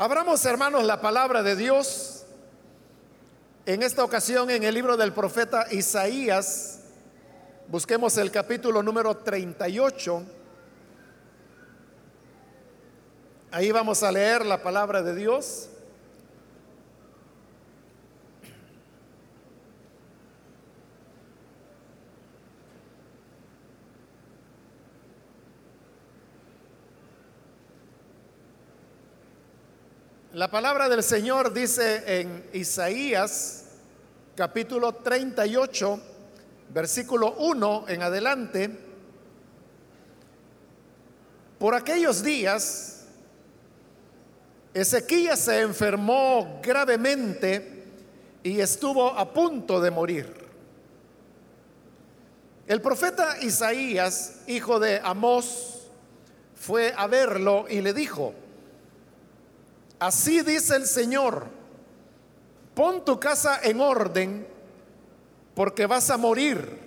Abramos, hermanos, la palabra de Dios. En esta ocasión en el libro del profeta Isaías, busquemos el capítulo número 38. Ahí vamos a leer la palabra de Dios. La palabra del Señor dice en Isaías capítulo 38, versículo 1 en adelante, por aquellos días, Ezequías se enfermó gravemente y estuvo a punto de morir. El profeta Isaías, hijo de Amós, fue a verlo y le dijo, Así dice el Señor, pon tu casa en orden porque vas a morir,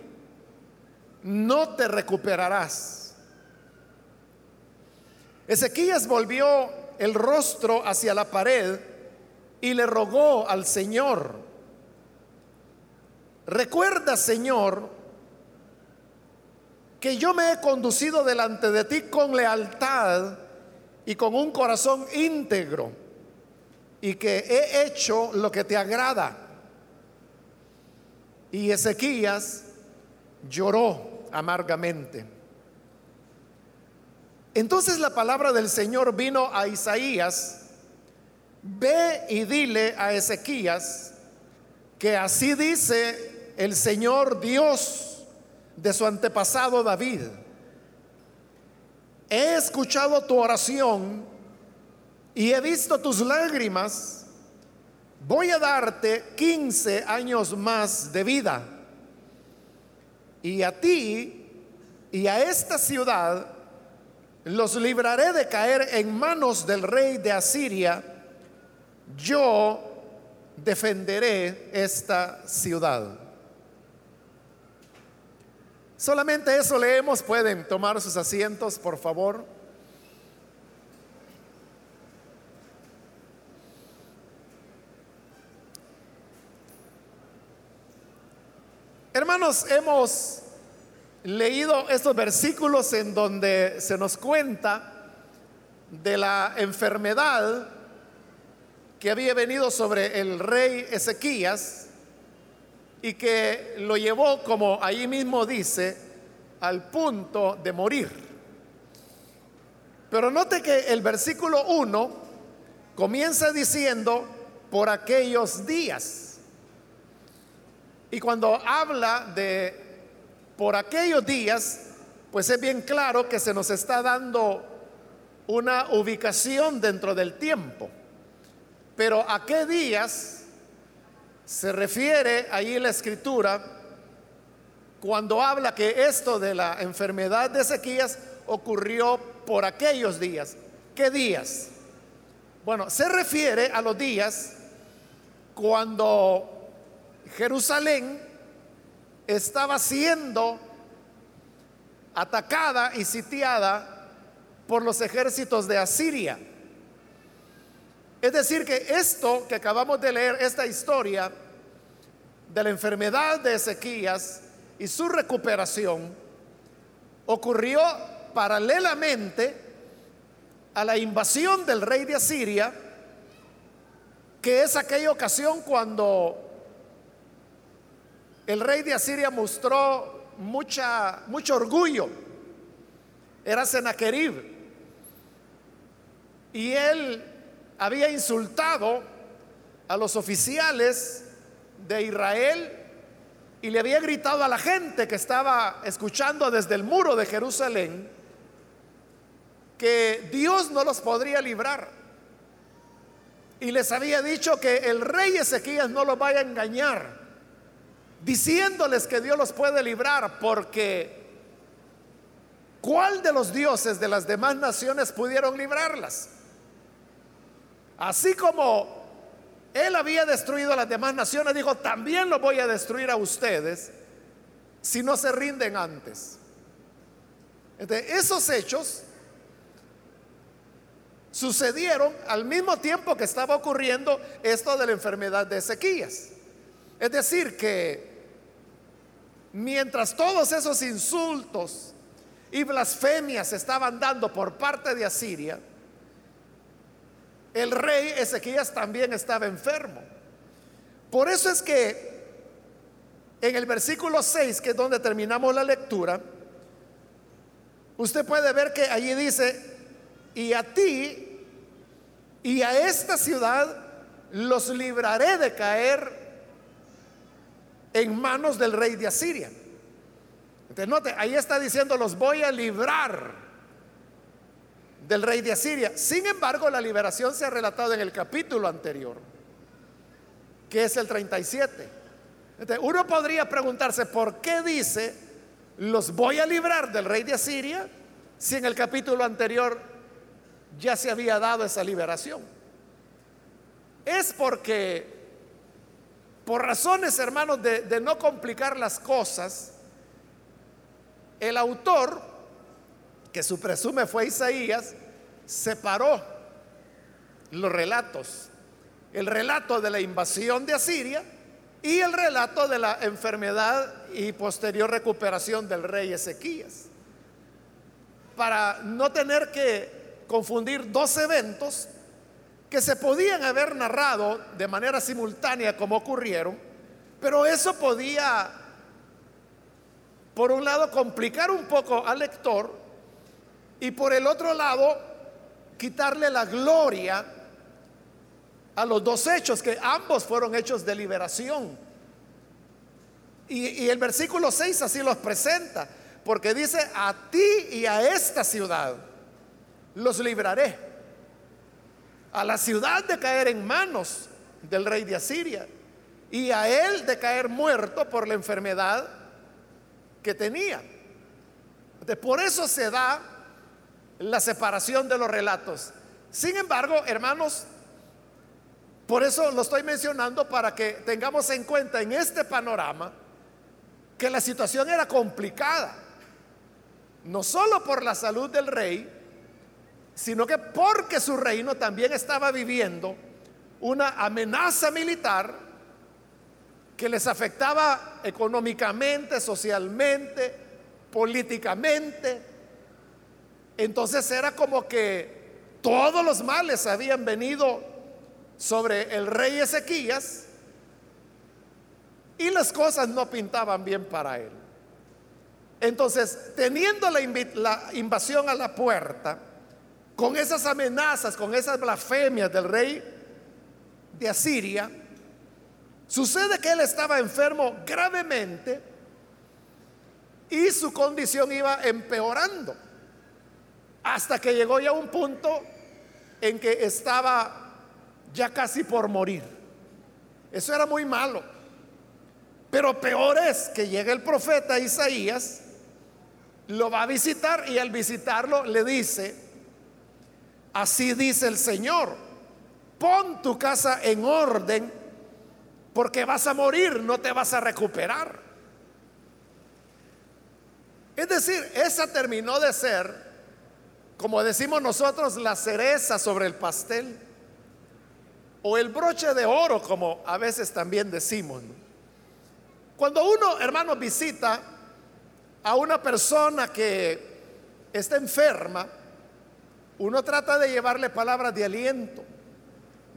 no te recuperarás. Ezequías volvió el rostro hacia la pared y le rogó al Señor, recuerda Señor, que yo me he conducido delante de ti con lealtad y con un corazón íntegro y que he hecho lo que te agrada. Y Ezequías lloró amargamente. Entonces la palabra del Señor vino a Isaías, ve y dile a Ezequías que así dice el Señor Dios de su antepasado David. He escuchado tu oración y he visto tus lágrimas, voy a darte 15 años más de vida. Y a ti y a esta ciudad los libraré de caer en manos del rey de Asiria. Yo defenderé esta ciudad. Solamente eso leemos. Pueden tomar sus asientos, por favor. Hermanos, hemos leído estos versículos en donde se nos cuenta de la enfermedad que había venido sobre el rey Ezequías y que lo llevó, como ahí mismo dice, al punto de morir. Pero note que el versículo 1 comienza diciendo, por aquellos días. Y cuando habla de por aquellos días, pues es bien claro que se nos está dando una ubicación dentro del tiempo. Pero a qué días se refiere ahí la escritura cuando habla que esto de la enfermedad de Ezequías ocurrió por aquellos días. ¿Qué días? Bueno, se refiere a los días cuando Jerusalén estaba siendo atacada y sitiada por los ejércitos de Asiria. Es decir, que esto que acabamos de leer, esta historia de la enfermedad de Ezequías y su recuperación, ocurrió paralelamente a la invasión del rey de Asiria, que es aquella ocasión cuando el rey de Asiria mostró mucha, mucho orgullo. Era Senaquerib. Y él había insultado a los oficiales de Israel y le había gritado a la gente que estaba escuchando desde el muro de Jerusalén que Dios no los podría librar. Y les había dicho que el rey Ezequías no los vaya a engañar diciéndoles que Dios los puede librar porque ¿cuál de los dioses de las demás naciones pudieron librarlas? Así como él había destruido a las demás naciones, dijo, también lo voy a destruir a ustedes si no se rinden antes. Entonces, esos hechos sucedieron al mismo tiempo que estaba ocurriendo esto de la enfermedad de Ezequías. Es decir, que mientras todos esos insultos y blasfemias estaban dando por parte de Asiria, el rey Ezequías también estaba enfermo. Por eso es que en el versículo 6, que es donde terminamos la lectura, usted puede ver que allí dice, y a ti y a esta ciudad los libraré de caer en manos del rey de Asiria. Entonces, note, ahí está diciendo, los voy a librar del rey de Asiria. Sin embargo, la liberación se ha relatado en el capítulo anterior, que es el 37. Entonces, uno podría preguntarse, ¿por qué dice, los voy a librar del rey de Asiria, si en el capítulo anterior ya se había dado esa liberación? Es porque, por razones, hermanos, de, no complicar las cosas, el autor, que su presume fue Isaías, separó los relatos. El relato de la invasión de Asiria y el relato de la enfermedad y posterior recuperación del rey Ezequías. Para no tener que confundir dos eventos que se podían haber narrado de manera simultánea como ocurrieron, pero eso podía por un lado, complicar un poco al lector y por el otro lado, quitarle la gloria a los dos hechos, que ambos fueron hechos de liberación. Y, el versículo 6 así los presenta, porque dice, a ti y a esta ciudad los libraré, a la ciudad de caer en manos del rey de Asiria y a él de caer muerto por la enfermedad que tenía. por eso se da la separación de los relatos. Sin embargo, hermanos, por eso lo estoy mencionando para que tengamos en cuenta en este panorama que la situación era complicada, no solo por la salud del rey, sino que porque su reino también estaba viviendo una amenaza militar que les afectaba económicamente, socialmente, políticamente. Entonces era como que todos los males habían venido sobre el rey Ezequías y las cosas no pintaban bien para él. Entonces, teniendo la, la, invasión a la puerta, con esas amenazas, con esas blasfemias del rey de Asiria, Sucede que él estaba enfermo gravemente y su condición iba empeorando hasta que llegó ya a un punto en que estaba ya casi por morir. Eso era muy malo. Pero peor es que llega el profeta Isaías, lo va a visitar y al visitarlo le dice, así dice el Señor, pon tu casa en orden porque vas a morir, no te vas a recuperar. Es decir, esa terminó de ser, como decimos nosotros, la cereza sobre el pastel o el broche de oro, como a veces también decimos. Cuando uno, hermano, visita a una persona que está enferma, uno trata de llevarle palabras de aliento,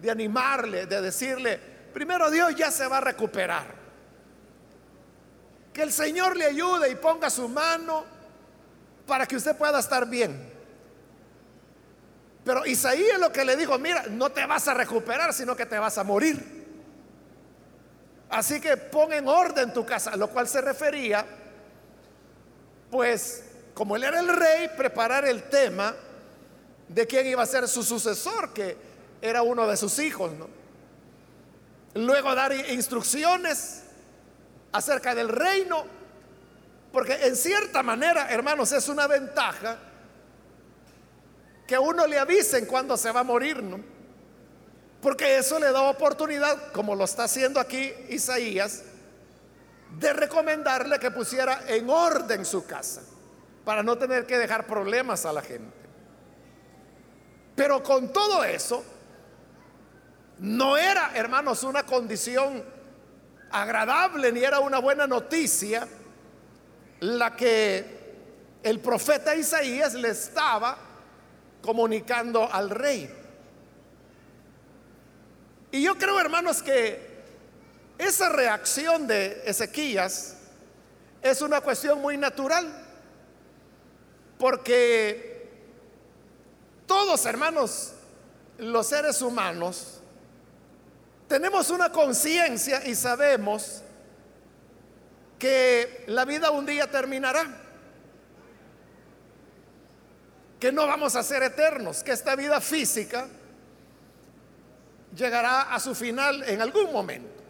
de animarle, de decirle, primero Dios ya se va a recuperar. Que el Señor le ayude y ponga su mano para que usted pueda estar bien. Pero Isaías lo que le dijo, mira, no te vas a recuperar, sino que te vas a morir. Así que pon en orden tu casa, a lo cual se refería, pues, como él era el rey, preparar el tema de quién iba a ser su sucesor, que era uno de sus hijos, ¿no? luego dar instrucciones acerca del reino, porque en cierta manera, hermanos, es una ventaja que uno le avisen cuando se va a morir, ¿no? Porque eso le da oportunidad, como lo está haciendo aquí Isaías, de recomendarle que pusiera en orden su casa, para no tener que dejar problemas a la gente. Pero con todo eso, no era, hermanos, una condición agradable ni era una buena noticia la que el profeta Isaías le estaba comunicando al rey. Y yo creo, hermanos, que esa reacción de Ezequías es una cuestión muy natural, porque todos, hermanos, los seres humanos, tenemos una conciencia y sabemos que la vida un día terminará, que no vamos a ser eternos, que esta vida física llegará a su final en algún momento.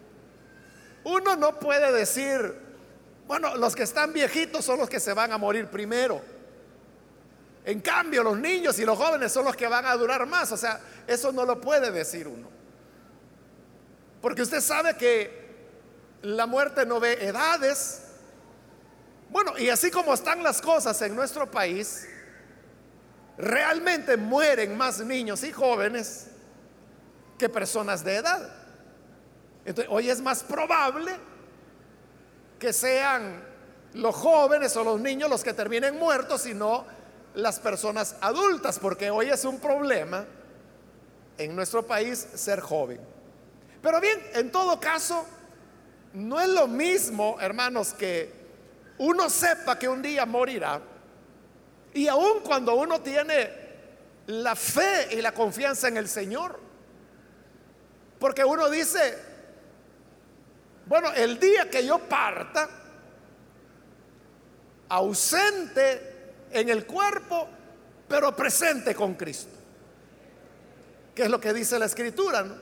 Uno no puede decir, bueno, los que están viejitos son los que se van a morir primero. En cambio, los niños y los jóvenes son los que van a durar más. O sea, eso no lo puede decir uno. Porque usted sabe que la muerte no ve edades. Bueno, y así como están las cosas en nuestro país, realmente mueren más niños y jóvenes que personas de edad. Entonces, hoy es más probable que sean los jóvenes o los niños los que terminen muertos y no las personas adultas, porque hoy es un problema en nuestro país ser joven. Pero bien, en todo caso, no es lo mismo, hermanos, que uno sepa que un día morirá y aun cuando uno tiene la fe y la confianza en el Señor. Porque uno dice, bueno, el día que yo parta, ausente en el cuerpo, pero presente con Cristo. Que es lo que dice la escritura, ¿no?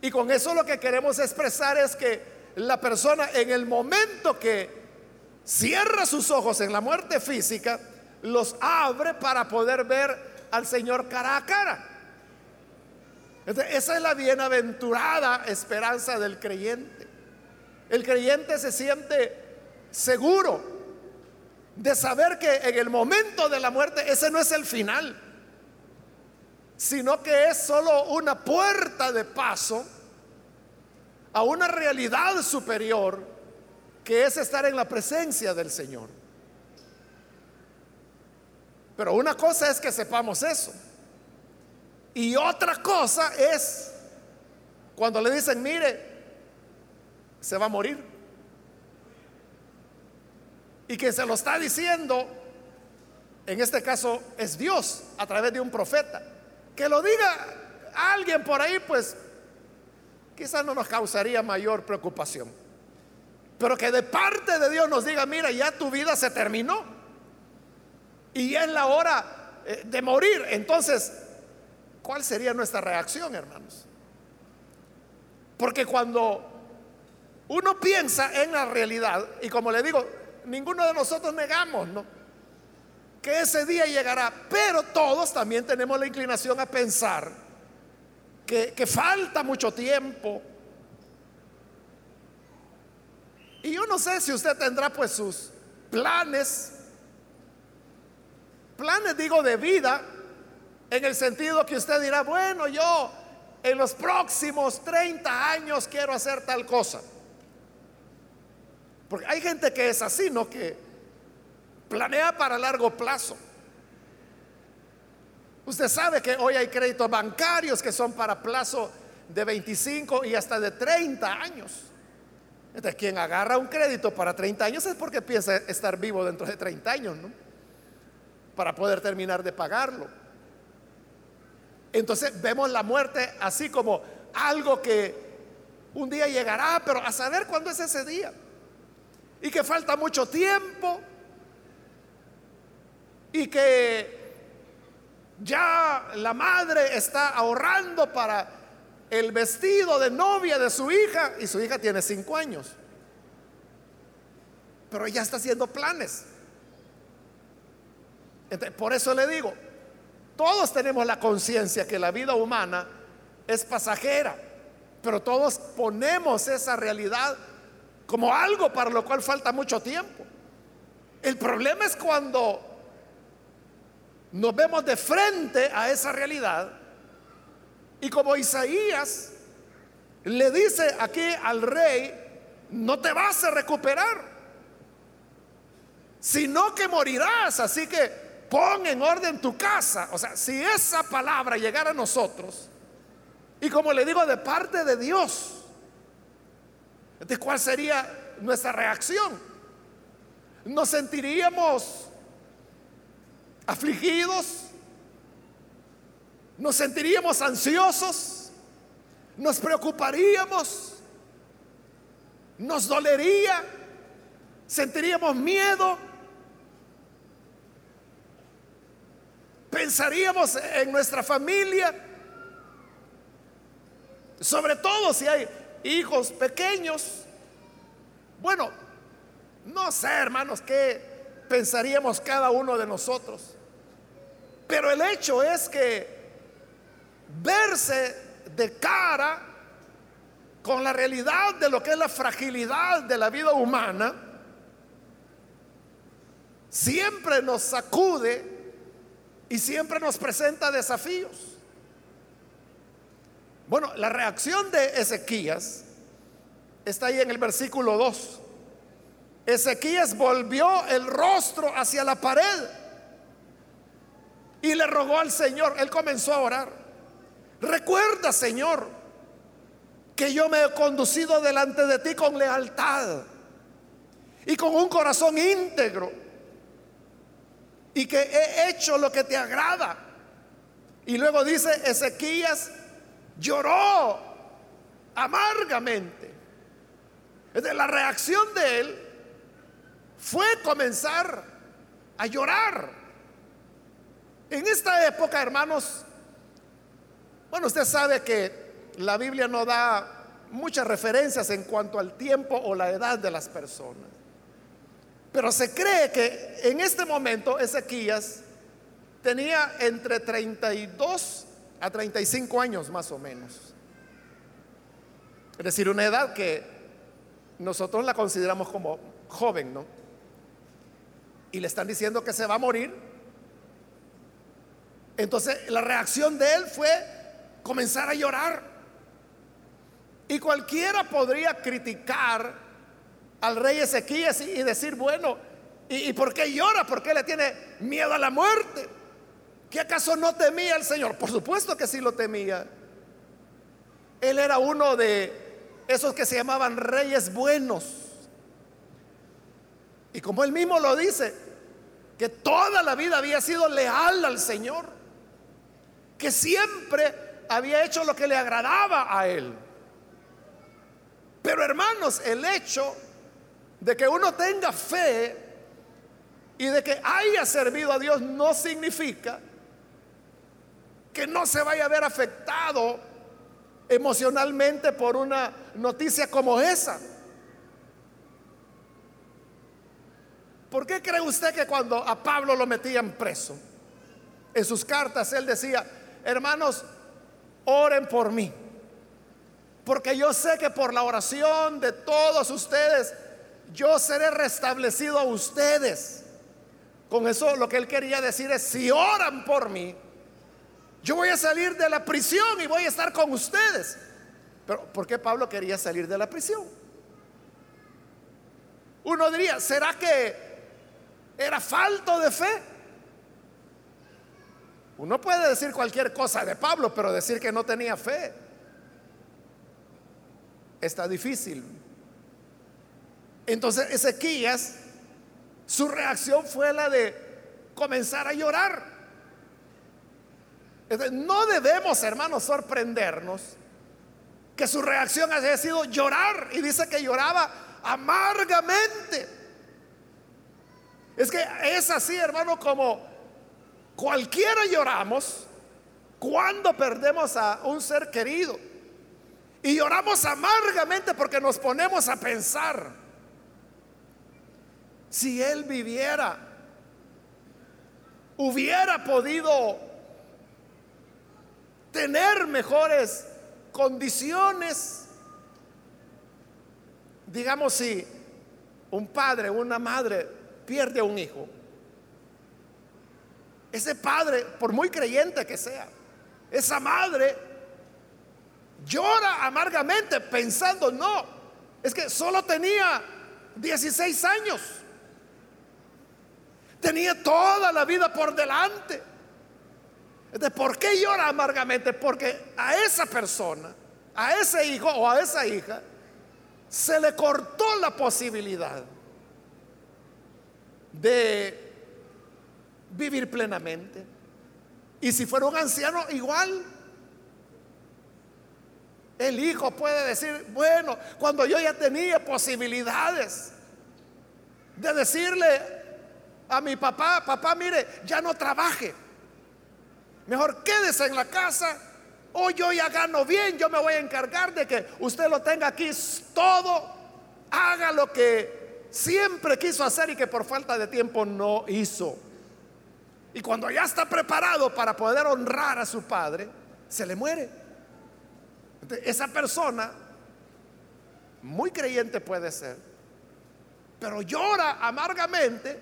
Y con eso lo que queremos expresar es que la persona en el momento que cierra sus ojos en la muerte física, los abre para poder ver al Señor cara a cara. esa es la bienaventurada esperanza del creyente. El creyente se siente seguro de saber que en el momento de la muerte ese no es el final, sino que es solo una puerta de paso a una realidad superior que es estar en la presencia del Señor. Pero una cosa es que sepamos eso. Y otra cosa es cuando le dicen, mire, se va a morir. Y que se lo está diciendo, en este caso es Dios, a través de un profeta. Que lo diga alguien por ahí, pues quizás no nos causaría mayor preocupación. Pero que de parte de Dios nos diga, mira, ya tu vida se terminó. Y ya es la hora eh, de morir. Entonces, ¿cuál sería nuestra reacción, hermanos? Porque cuando uno piensa en la realidad, y como le digo, ninguno de nosotros negamos, ¿no? Que ese día llegará, pero todos también tenemos la inclinación a pensar que, falta mucho tiempo. Y yo no sé si usted tendrá pues sus planes, planes digo de vida, en el sentido que usted dirá, bueno, yo en los próximos 30 años quiero hacer tal cosa. Porque hay gente que es así, ¿no? Que planea para largo plazo. Usted sabe que hoy hay créditos bancarios que son para plazo de 25 y hasta de 30 años. Entonces, quien agarra un crédito para 30 años es porque piensa estar vivo dentro de 30 años, ¿no? Para poder terminar de pagarlo. Entonces vemos la muerte así como algo que un día llegará, pero a saber cuándo es ese día. Y que falta mucho tiempo. Y que ya la madre está ahorrando para el vestido de novia de su hija y su hija tiene cinco años. Pero ya está haciendo planes. por eso le digo, todos tenemos la conciencia que la vida humana es pasajera, pero todos ponemos esa realidad como algo para lo cual falta mucho tiempo. El problema es cuando nos vemos de frente a esa realidad y como Isaías le dice aquí al rey, no te vas a recuperar, sino que morirás, así que pon en orden tu casa. O sea, si esa palabra llegara a nosotros, y como le digo, de parte de Dios, ¿de cuál sería nuestra reacción? Nos sentiríamos afligidos, nos sentiríamos ansiosos, nos preocuparíamos, nos dolería, sentiríamos miedo, pensaríamos en nuestra familia, sobre todo si hay hijos pequeños. Bueno, no sé, hermanos, qué pensaríamos cada uno de nosotros. Pero el hecho es que verse de cara con la realidad de lo que es la fragilidad de la vida humana, siempre nos sacude y siempre nos presenta desafíos. Bueno, la reacción de Ezequías está ahí en el versículo 2. Ezequías volvió el rostro hacia la pared y le rogó al Señor. Él comenzó a orar. Recuerda, Señor, que yo me he conducido delante de ti con lealtad y con un corazón íntegro y que he hecho lo que te agrada. Y luego dice, Ezequías lloró amargamente. La reacción de él fue comenzar a llorar. En esta época, hermanos, bueno, usted sabe que la Biblia no da muchas referencias en cuanto al tiempo o la edad de las personas. Pero se cree que en este momento Ezequías tenía entre 32 a 35 años más o menos. Es decir, una edad que nosotros la consideramos como joven, ¿no? Y le están diciendo que se va a morir. Entonces la reacción de él fue comenzar a llorar. Y cualquiera podría criticar al rey Ezequías y decir, bueno, ¿y, por qué llora? ¿Por qué le tiene miedo a la muerte? ¿Qué acaso no temía al Señor? Por supuesto que sí lo temía. Él era uno de esos que se llamaban reyes buenos. Y como él mismo lo dice, que toda la vida había sido leal al Señor, que siempre había hecho lo que le agradaba a él. Pero hermanos, el hecho de que uno tenga fe y de que haya servido a Dios no significa que no se vaya a ver afectado emocionalmente por una noticia como esa. ¿Por qué cree usted que cuando a Pablo lo metían preso, en sus cartas él decía, hermanos, oren por mí? Porque yo sé que por la oración de todos ustedes, yo seré restablecido a ustedes. Con eso lo que él quería decir es, si oran por mí, yo voy a salir de la prisión y voy a estar con ustedes. Pero ¿por qué Pablo quería salir de la prisión? Uno diría, ¿será que era falto de fe? Uno puede decir cualquier cosa de Pablo, pero decir que no tenía fe está difícil. Entonces Ezequías, su reacción fue la de comenzar a llorar. No debemos, hermanos, sorprendernos que su reacción haya sido llorar. Y dice que lloraba amargamente. Es que es así, hermano, como cualquiera lloramos cuando perdemos a un ser querido. Y lloramos amargamente porque nos ponemos a pensar, si él viviera, hubiera podido tener mejores condiciones. Digamos si un padre una madre pierde a un hijo, ese padre, por muy creyente que sea, esa madre llora amargamente pensando, no, es que solo tenía 16 años. Tenía toda la vida por delante. ¿De por qué llora amargamente? Porque a esa persona, a ese hijo o a esa hija, se le cortó la posibilidad de vivir plenamente. Y si fuera un anciano, igual. El hijo puede decir, bueno, cuando yo ya tenía posibilidades de decirle a mi papá, papá, mire, ya no trabaje. Mejor quédese en la casa. O yo ya gano bien, yo me voy a encargar de que usted lo tenga aquí todo. Haga lo que siempre quiso hacer y que por falta de tiempo no hizo. Y cuando ya está preparado para poder honrar a su padre, se le muere. esa persona, muy creyente puede ser, pero llora amargamente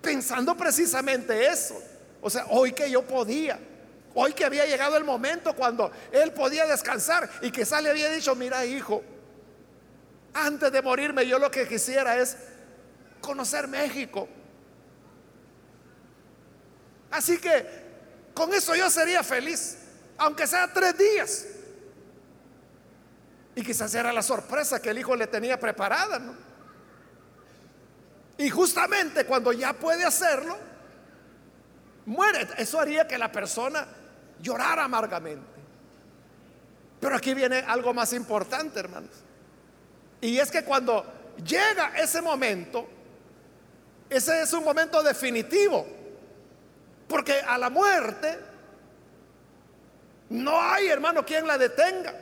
pensando precisamente eso. O sea, hoy que yo podía, hoy que había llegado el momento cuando él podía descansar y quizá le había dicho, mira hijo, antes de morirme yo lo que quisiera es conocer México. Así que con eso yo sería feliz, aunque sea tres días. Y quizás era la sorpresa que el hijo le tenía preparada, ¿no? Y justamente cuando ya puede hacerlo, muere. Eso haría que la persona llorara amargamente. Pero aquí viene algo más importante, hermanos. Y es que cuando llega ese momento, ese es un momento definitivo. Porque a la muerte no hay, hermano, quien la detenga.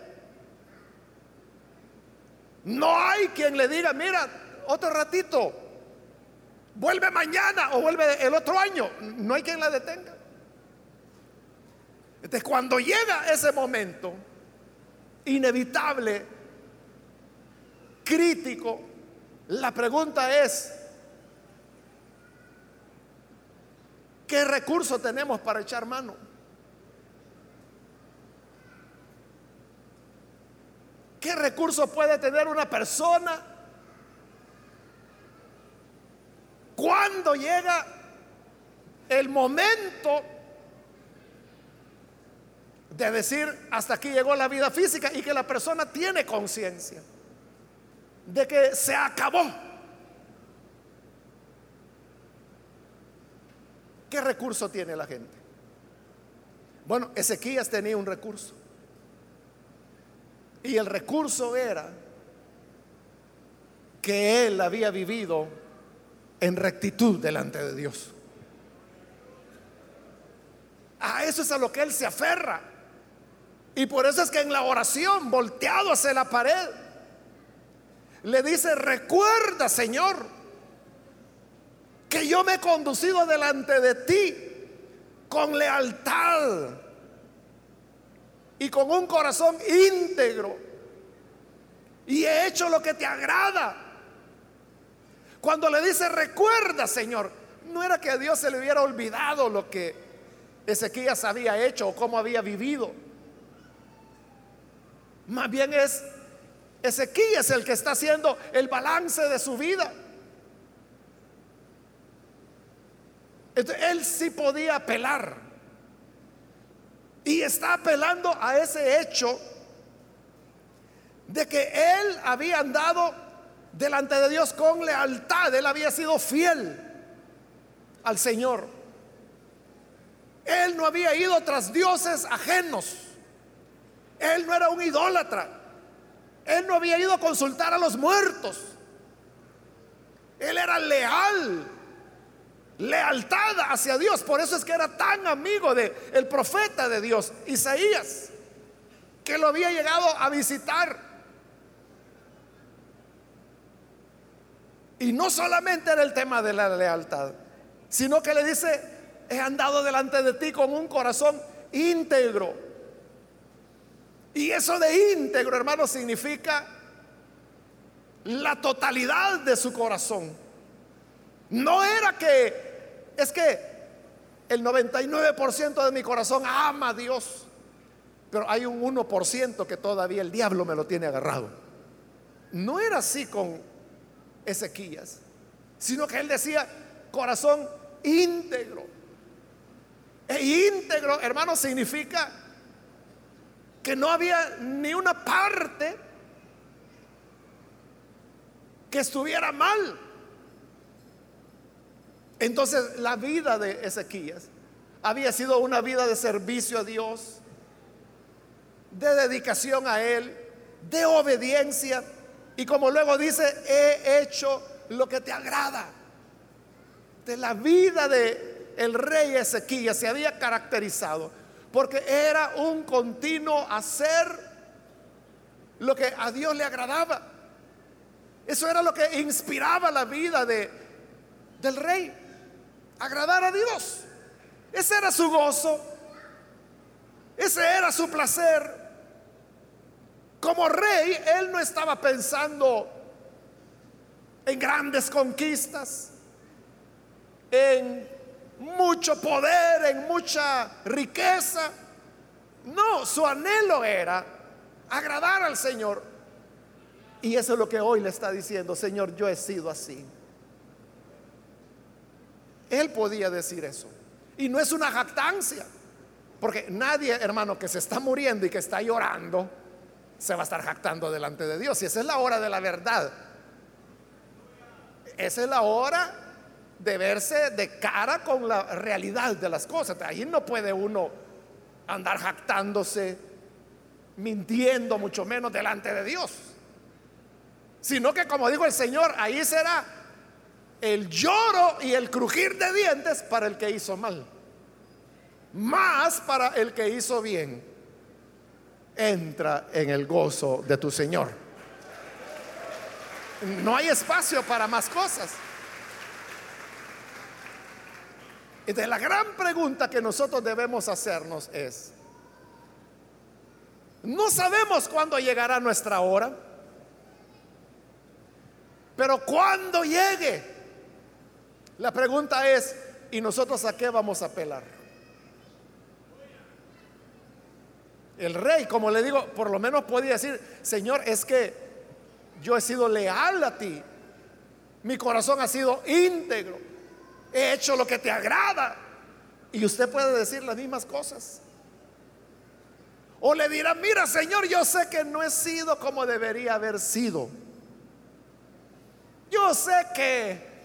No hay quien le diga, mira, otro ratito, vuelve mañana o vuelve el otro año. No hay quien la detenga. Entonces, cuando llega ese momento inevitable, crítico, la pregunta es, ¿qué recurso tenemos para echar mano? ¿Qué recurso puede tener una persona Cuando llega el momento de decir, hasta aquí llegó la vida física y que la persona tiene conciencia de que se acabó. ¿Qué recurso tiene la gente? Bueno, Ezequías tenía un recurso. Y el recurso era que él había vivido en rectitud delante de Dios. A eso es a lo que él se aferra. Y por eso es que en la oración, volteado hacia la pared, le dice, recuerda, Señor, que yo me he conducido delante de ti con lealtad y con un corazón íntegro. Y he hecho lo que te agrada. Cuando le dice, recuerda, Señor, no era que a Dios se le hubiera olvidado lo que Ezequías había hecho o cómo había vivido. Más bien es Ezequías el que está haciendo el balance de su vida. él sí podía apelar. Y está apelando a ese hecho de que él había andado delante de Dios con lealtad. Él había sido fiel al Señor. Él no había ido tras dioses ajenos. Él no era un idólatra. Él no había ido a consultar a los muertos. Él era leal. Lealtad hacia Dios. Por eso es que era tan amigo de el profeta de Dios, Isaías, que lo había llegado a visitar Y no solamente era el tema de la lealtad, sino que le dice, he andado delante de ti con un corazón íntegro. Y eso de íntegro, hermano, significa la totalidad de su corazón. No era que, es que el 99% de mi corazón ama a Dios, pero hay un 1% que todavía el diablo me lo tiene agarrado. No era así con Ezequías, sino que él decía corazón íntegro. E íntegro, hermano, significa que no había ni una parte que estuviera mal. Entonces la vida de Ezequías había sido una vida de servicio a Dios, de dedicación a Él, de obediencia. Y como luego dice, he hecho lo que te agrada. De la vida de el rey Ezequías se había caracterizado porque era un continuo hacer lo que a Dios le agradaba. Eso era lo que inspiraba la vida de, del rey agradar a Dios. Ese era su gozo, ese era su placer. Como rey, él no estaba pensando en grandes conquistas, en mucho poder, en mucha riqueza. No, su anhelo era agradar al Señor. Y eso es lo que hoy le está diciendo, Señor, yo he sido así. Él podía decir eso. Y no es una jactancia. Porque nadie, hermano, que se está muriendo y que está llorando, se va a estar jactando delante de Dios. Y esa es la hora de la verdad. Esa es la hora de verse de cara con la realidad de las cosas. Ahí no puede uno andar jactándose, mintiendo, mucho menos delante de Dios. Sino que, como dijo el Señor, ahí será el lloro y el crujir de dientes para el que hizo mal, más para el que hizo bien. Entra en el gozo de tu Señor. No hay espacio para más cosas. Entonces la gran pregunta que nosotros debemos hacernos es, no sabemos cuándo llegará nuestra hora, pero cuando llegue, la pregunta es, ¿y nosotros a qué vamos a apelar? El rey, como le digo, por lo menos podía decir, Señor, es que yo he sido leal a ti, mi corazón ha sido íntegro, he hecho lo que te agrada. Y usted puede decir las mismas cosas. O le dirá, mira Señor, yo sé que no he sido como debería haber sido. Yo sé que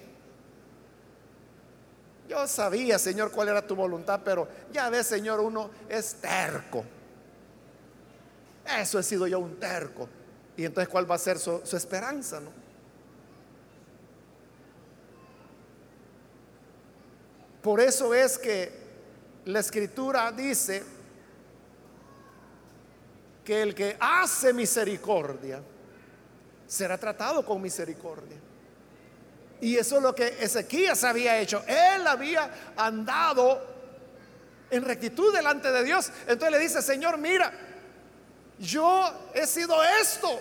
yo sabía, Señor, cuál era tu voluntad, pero ya ves, Señor, uno es terco. Eso he sido yo un terco. Y entonces, ¿cuál va a ser su, su esperanza? No? Por eso es que la escritura dice que el que hace misericordia será tratado con misericordia. Y eso es lo que Ezequías había hecho. Él había andado en rectitud delante de Dios. Entonces le dice, Señor, mira, yo he sido esto.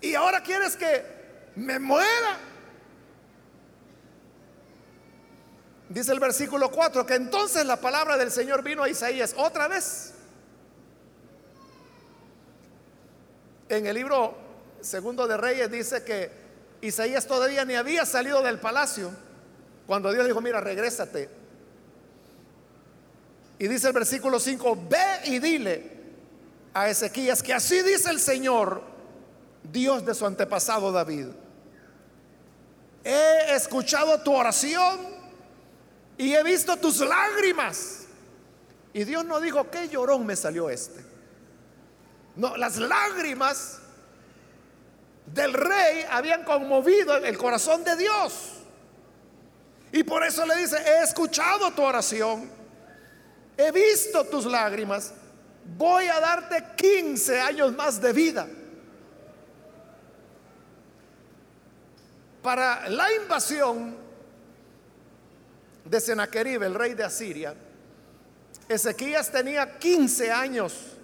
Y ahora quieres que me muera. Dice el versículo 4 que entonces la palabra del Señor vino a Isaías otra vez. En el libro segundo de Reyes dice que Isaías todavía ni había salido del palacio cuando Dios dijo, mira, regrésate. Y dice el versículo 5, ve y dile a Ezequías que así dice el Señor, Dios de su antepasado David. He escuchado tu oración y he visto tus lágrimas. Y Dios no dijo, qué llorón me salió este. No, las lágrimas del rey habían conmovido el corazón de Dios. Y por eso le dice, he escuchado tu oración, he visto tus lágrimas, voy a darte 15 años más de vida. Para la invasión de Sennacherib, el rey de Asiria, Ezequías tenía 15 años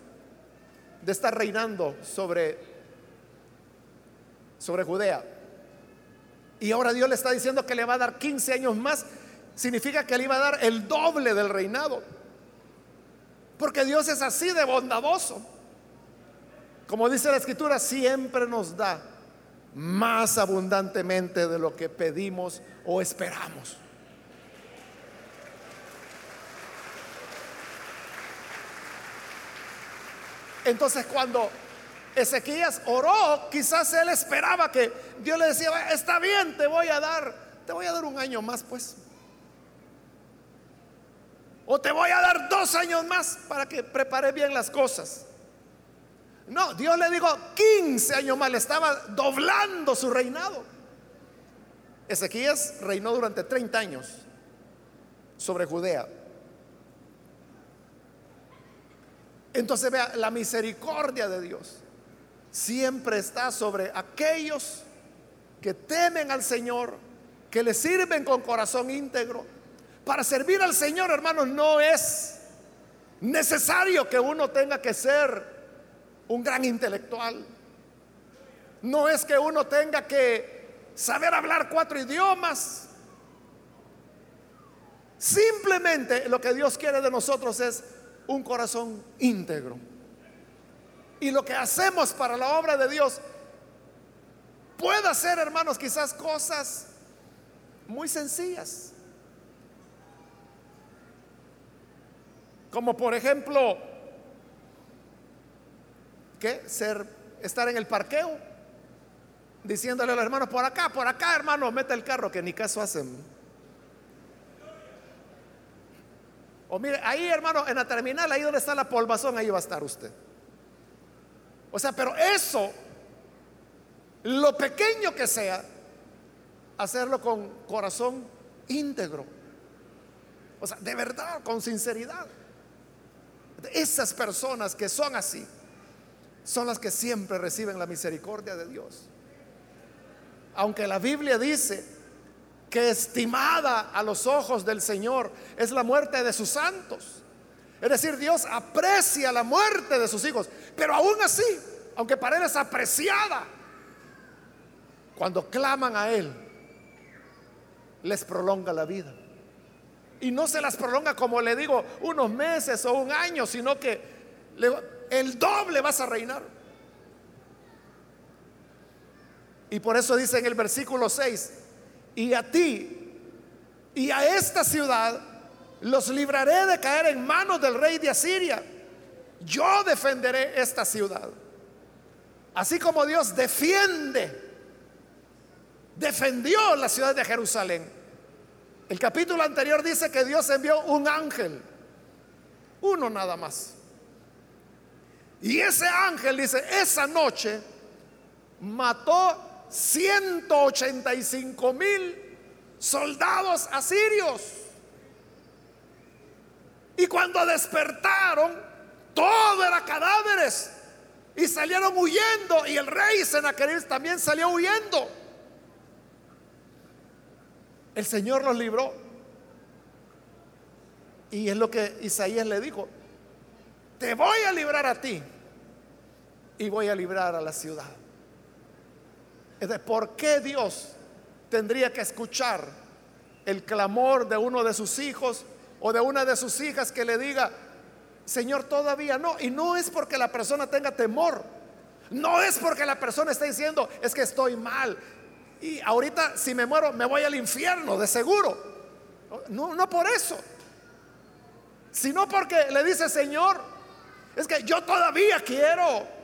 de estar reinando sobre sobre Judea. Y ahora Dios le está diciendo que le va a dar 15 años más significa que le iba a dar el doble del reinado. Porque Dios es así de bondadoso. Como dice la escritura, siempre nos da más abundantemente de lo que pedimos o esperamos. Entonces cuando Ezequías oró, quizás él esperaba que Dios le decía, está bien, te voy a dar, te voy a dar un año más, pues. O te voy a dar dos años más para que prepare bien las cosas. No, Dios le dijo 15 años más, le estaba doblando su reinado. Ezequías reinó durante 30 años sobre Judea. Entonces vea, la misericordia de Dios siempre está sobre aquellos que temen al Señor, que le sirven con corazón íntegro. Para servir al Señor, hermanos, no es necesario que uno tenga que ser un gran intelectual. No es que uno tenga que saber hablar cuatro idiomas. Simplemente lo que Dios quiere de nosotros es un corazón íntegro. Y lo que hacemos para la obra de Dios puede ser, hermanos, quizás cosas muy sencillas. Como por ejemplo, ¿qué? Ser, estar en el parqueo, diciéndole a los hermanos, por acá, por acá, hermano, mete el carro, que ni caso hacen. O mire, ahí, hermano, en la terminal, ahí donde está la polvazón, ahí va a estar usted. O sea, pero eso, lo pequeño que sea, hacerlo con corazón íntegro. O sea, de verdad, con sinceridad. Esas personas que son así, son las que siempre reciben la misericordia de Dios. Aunque la Biblia dice que estimada a los ojos del Señor es la muerte de sus santos. Es decir, Dios aprecia la muerte de sus hijos, pero aún así, aunque para apreciada, cuando claman a Él, les prolonga la vida. Y no se las prolonga como le digo, unos meses o un año, sino que el doble vas a reinar. Y por eso dice en el versículo 6, y a ti y a esta ciudad los libraré de caer en manos del rey de Asiria. Yo defenderé esta ciudad. Así como Dios defiende, defendió la ciudad de Jerusalén. El capítulo anterior dice que Dios envió un ángel, uno nada más. Y ese ángel dice, esa noche mató 185 mil soldados asirios. Y cuando despertaron, todo era cadáveres. Y salieron huyendo. Y el rey Senaquerib también salió huyendo. El Señor los libró. Y es lo que Isaías le dijo. Te voy a librar a ti. Y voy a librar a la ciudad. ¿por qué Dios tendría que escuchar el clamor de uno de sus hijos o de una de sus hijas que le diga, Señor, todavía no? Y no es porque la persona tenga temor, no es porque la persona esté diciendo, es que estoy mal. Y ahorita si me muero me voy al infierno, de seguro. No, no por eso. Sino porque le dice, Señor, es que yo todavía quiero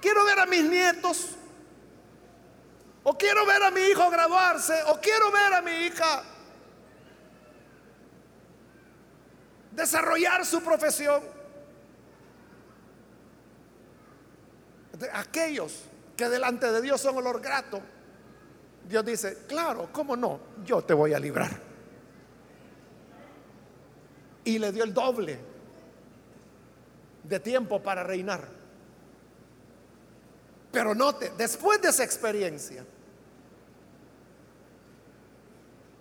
quiero ver a mis nietos, o quiero ver a mi hijo graduarse, o quiero ver a mi hija desarrollar su profesión. aquellos que delante de Dios son olor grato, Dios dice, claro, ¿cómo no? Yo te voy a librar. Y le dio el doble de tiempo para reinar. Pero note, después de esa experiencia,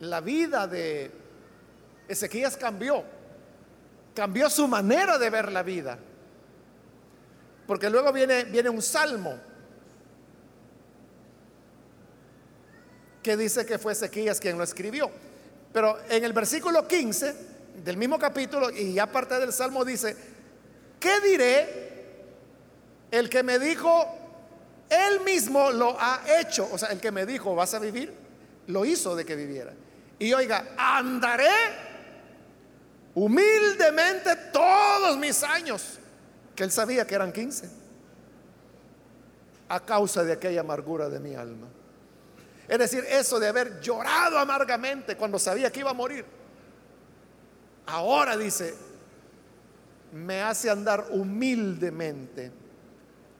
la vida de Ezequías cambió, cambió su manera de ver la vida. Porque luego viene, viene un salmo que dice que fue Ezequías quien lo escribió. Pero en el versículo 15 del mismo capítulo y ya del Salmo dice, ¿qué diré? El que me dijo, él mismo lo ha hecho. O sea, el que me dijo, vas a vivir, lo hizo de que viviera. Y oiga, andaré humildemente todos mis años, que él sabía que eran 15, a causa de aquella amargura de mi alma. Es decir, eso de haber llorado amargamente cuando sabía que iba a morir. Ahora dice, me hace andar humildemente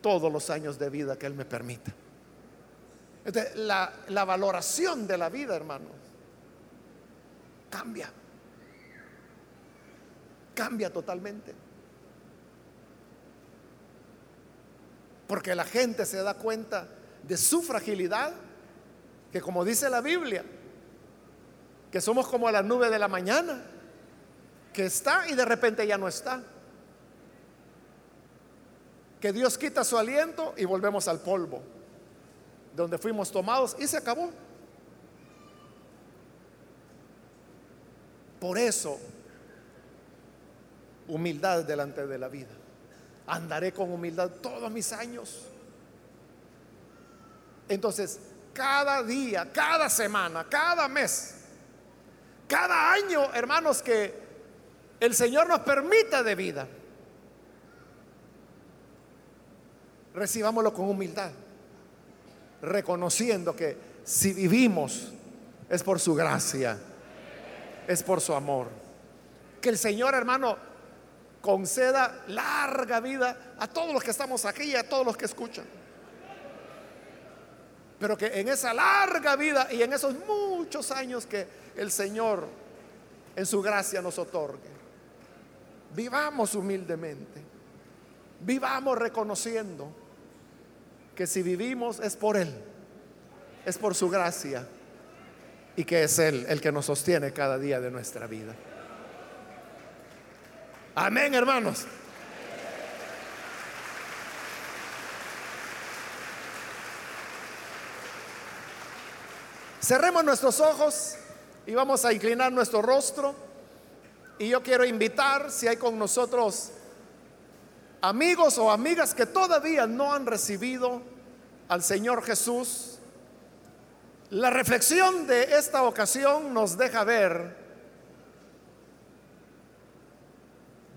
todos los años de vida que Él me permita. la, la valoración de la vida, hermanos, cambia. Cambia totalmente. Porque la gente se da cuenta de su fragilidad que como dice la Biblia, que somos como la nube de la mañana, que está y de repente ya no está. Que Dios quita su aliento y volvemos al polvo, donde fuimos tomados y se acabó. Por eso, humildad delante de la vida. Andaré con humildad todos mis años. Entonces, cada día, cada semana, cada mes, cada año, hermanos, que el Señor nos permita de vida. Recibámoslo con humildad, reconociendo que si vivimos es por su gracia, es por su amor. Que el Señor, hermano, conceda larga vida a todos los que estamos aquí y a todos los que escuchan. Pero que en esa larga vida y en esos muchos años que el Señor en su gracia nos otorgue, vivamos humildemente, vivamos reconociendo que si vivimos es por Él, es por su gracia y que es Él el que nos sostiene cada día de nuestra vida. Amén, hermanos. Cerremos nuestros ojos y vamos a inclinar nuestro rostro. Y yo quiero invitar, si hay con nosotros amigos o amigas que todavía no han recibido al Señor Jesús, la reflexión de esta ocasión nos deja ver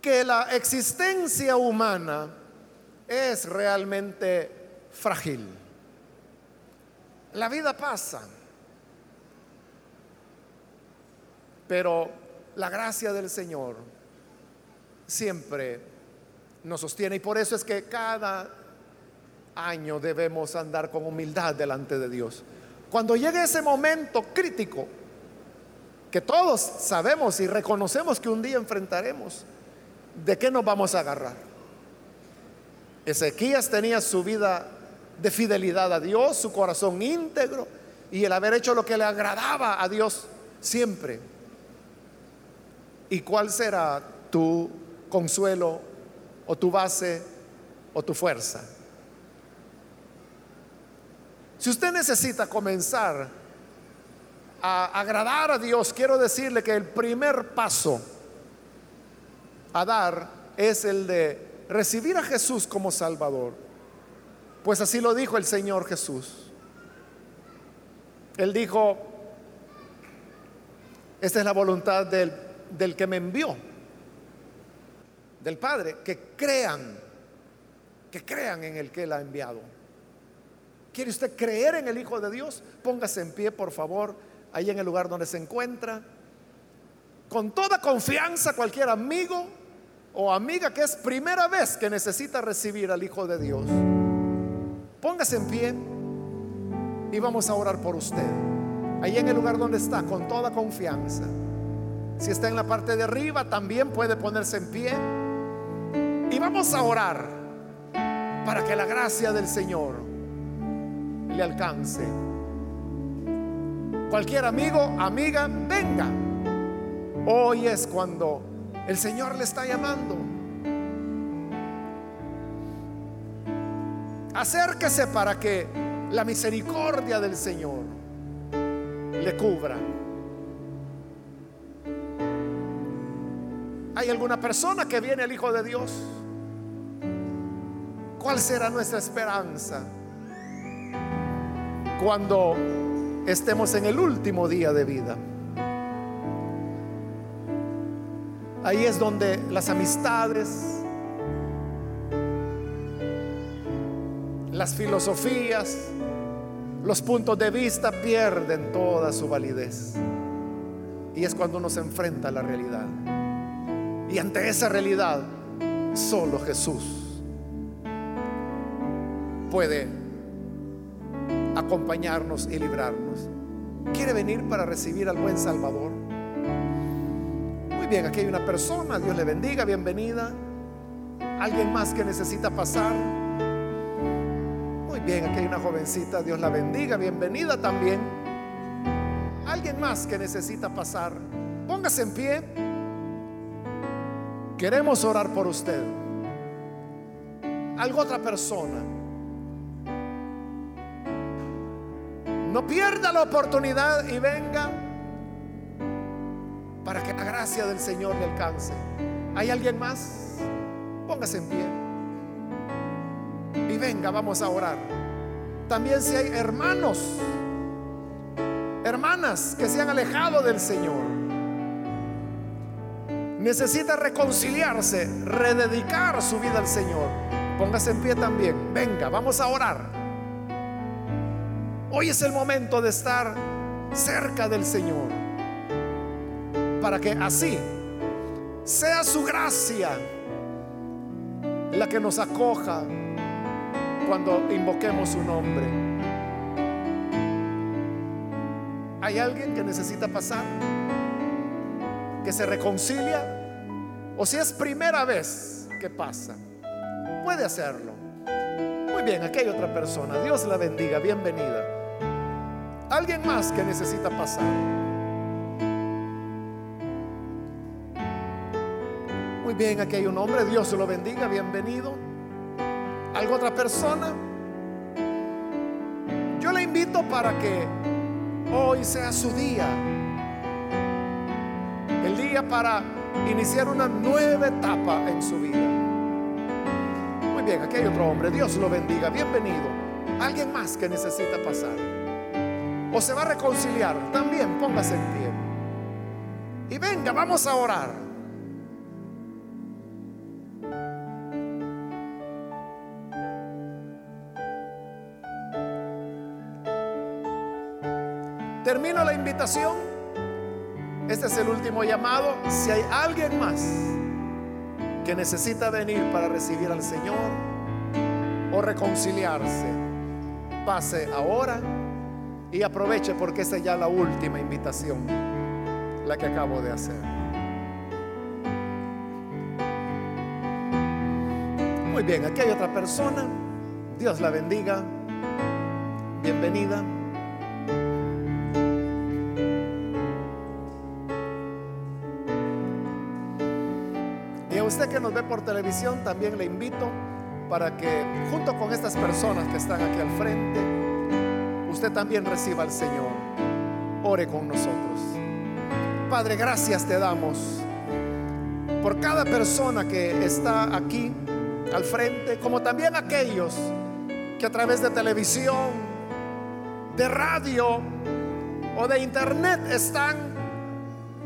que la existencia humana es realmente frágil. La vida pasa. Pero la gracia del Señor siempre nos sostiene y por eso es que cada año debemos andar con humildad delante de Dios. Cuando llegue ese momento crítico, que todos sabemos y reconocemos que un día enfrentaremos, ¿de qué nos vamos a agarrar? Ezequías tenía su vida de fidelidad a Dios, su corazón íntegro y el haber hecho lo que le agradaba a Dios siempre. ¿Y cuál será tu consuelo o tu base o tu fuerza? Si usted necesita comenzar a agradar a Dios, quiero decirle que el primer paso a dar es el de recibir a Jesús como Salvador. Pues así lo dijo el Señor Jesús. Él dijo, esta es la voluntad del del que me envió, del Padre, que crean, que crean en el que Él ha enviado. ¿Quiere usted creer en el Hijo de Dios? Póngase en pie, por favor, ahí en el lugar donde se encuentra. Con toda confianza, cualquier amigo o amiga que es primera vez que necesita recibir al Hijo de Dios, póngase en pie y vamos a orar por usted. Ahí en el lugar donde está, con toda confianza. Si está en la parte de arriba, también puede ponerse en pie. Y vamos a orar para que la gracia del Señor le alcance. Cualquier amigo, amiga, venga. Hoy es cuando el Señor le está llamando. Acérquese para que la misericordia del Señor le cubra. ¿Hay alguna persona que viene el Hijo de Dios? ¿Cuál será nuestra esperanza cuando estemos en el último día de vida? Ahí es donde las amistades, las filosofías, los puntos de vista pierden toda su validez. Y es cuando uno se enfrenta a la realidad. Y ante esa realidad, solo Jesús puede acompañarnos y librarnos. ¿Quiere venir para recibir al buen Salvador? Muy bien, aquí hay una persona, Dios le bendiga, bienvenida. ¿Alguien más que necesita pasar? Muy bien, aquí hay una jovencita, Dios la bendiga, bienvenida también. ¿Alguien más que necesita pasar? Póngase en pie. Queremos orar por usted. Algo otra persona. No pierda la oportunidad y venga para que la gracia del Señor le alcance. ¿Hay alguien más? Póngase en pie. Y venga, vamos a orar. También si hay hermanos, hermanas que se han alejado del Señor necesita reconciliarse, rededicar su vida al Señor, póngase en pie también. Venga, vamos a orar. Hoy es el momento de estar cerca del Señor, para que así sea su gracia la que nos acoja cuando invoquemos su nombre. ¿Hay alguien que necesita pasar? Que se reconcilia o si es primera vez que pasa, puede hacerlo. Muy bien, aquí hay otra persona. Dios la bendiga, bienvenida. Alguien más que necesita pasar. Muy bien, aquí hay un hombre, Dios lo bendiga, bienvenido. ¿Algo otra persona? Yo le invito para que hoy sea su día para iniciar una nueva etapa en su vida. Muy bien, aquí hay otro hombre. Dios lo bendiga. Bienvenido. Alguien más que necesita pasar. O se va a reconciliar. También póngase en pie. Y venga, vamos a orar. Termino la invitación. Este es el último llamado. Si hay alguien más que necesita venir para recibir al Señor o reconciliarse, pase ahora y aproveche porque esta es ya la última invitación, la que acabo de hacer. Muy bien, aquí hay otra persona. Dios la bendiga. Bienvenida. Usted que nos ve por televisión, también le invito para que junto con estas personas que están aquí al frente, usted también reciba al Señor. Ore con nosotros. Padre, gracias te damos por cada persona que está aquí al frente, como también aquellos que a través de televisión, de radio o de internet están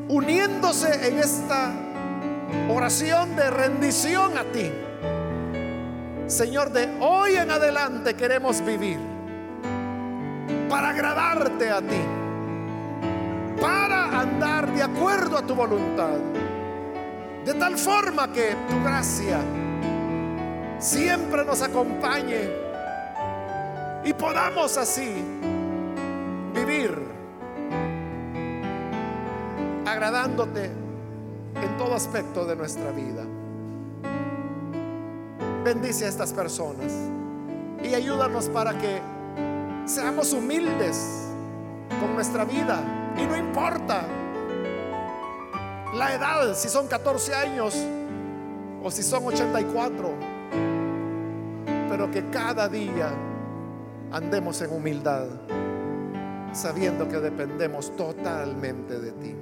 uniéndose en esta oración de rendición a ti. Señor, de hoy en adelante queremos vivir para agradarte a ti, para andar de acuerdo a tu voluntad, de tal forma que tu gracia siempre nos acompañe y podamos así vivir agradándote en todo aspecto de nuestra vida. Bendice a estas personas y ayúdanos para que seamos humildes con nuestra vida y no importa la edad, si son 14 años o si son 84, pero que cada día andemos en humildad sabiendo que dependemos totalmente de ti.